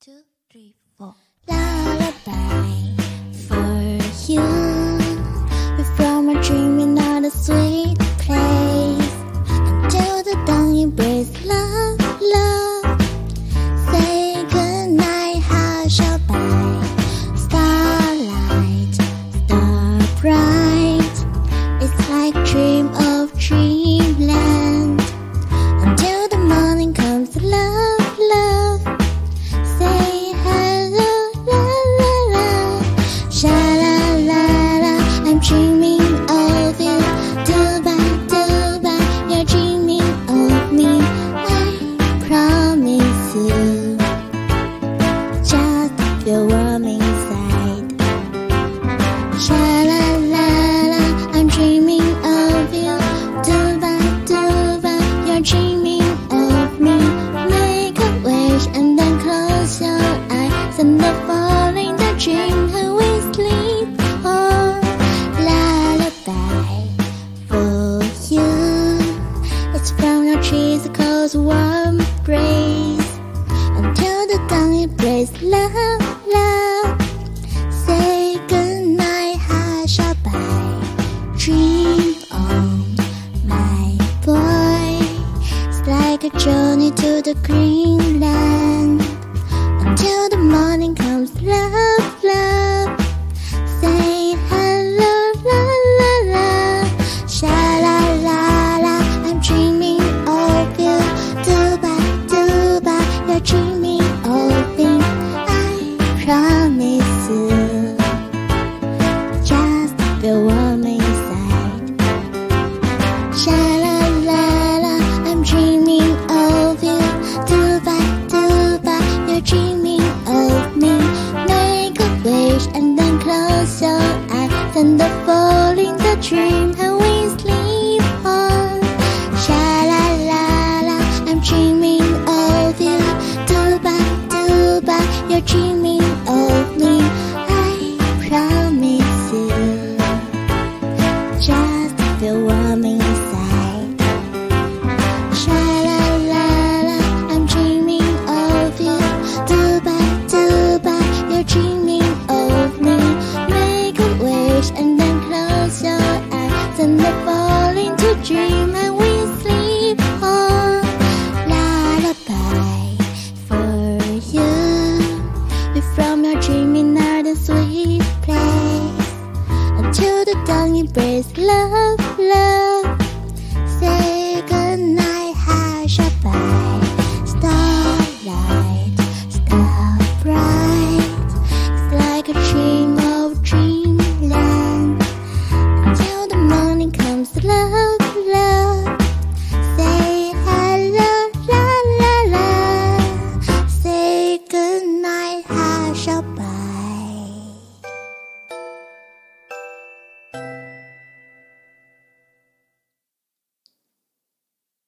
two, three, four. Lullaby. trees cause warm breeze until the dawn it breaks. Love love. Say goodnight hush bye. Dream on my boy. It's like a journey to the green. So I send the fall in the dream and we sleep on? Sha la la la, I'm dreaming of you. Do Dubai, Dubai, you're dreaming.